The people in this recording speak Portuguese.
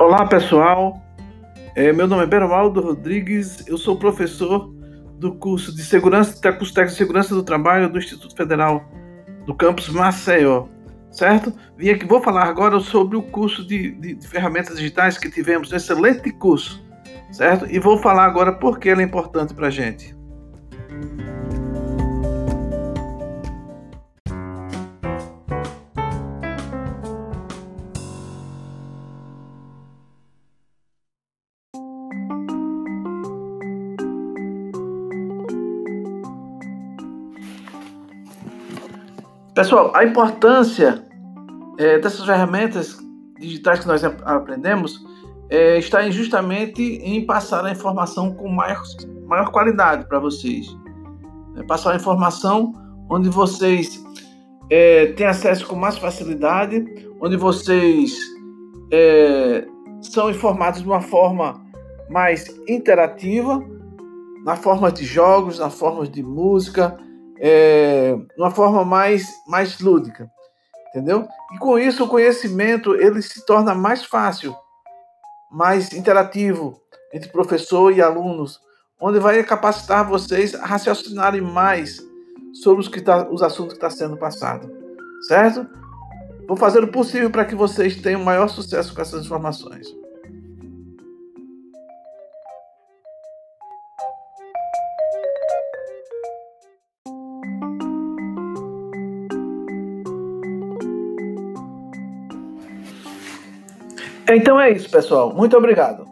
Olá pessoal, é, meu nome é Beromaldo Rodrigues, eu sou professor do curso de Segurança, curso técnico de Segurança do Trabalho do Instituto Federal do campus Maceió, certo? Vim aqui, vou falar agora sobre o curso de, de, de ferramentas digitais que tivemos, um excelente curso, certo? E vou falar agora por que ele é importante para a gente. Pessoal, a importância é, dessas ferramentas digitais que nós aprendemos é, está justamente em passar a informação com maior, maior qualidade para vocês. É, passar a informação onde vocês é, têm acesso com mais facilidade, onde vocês é, são informados de uma forma mais interativa, na forma de jogos, na forma de música, é, uma forma mais, mais lúdica, entendeu? E com isso o conhecimento ele se torna mais fácil, mais interativo entre professor e alunos, onde vai capacitar vocês a raciocinarem mais sobre os, que tá, os assuntos que estão tá sendo passados, certo? Vou fazer o possível para que vocês tenham maior sucesso com essas informações. Então é isso, pessoal. Muito obrigado.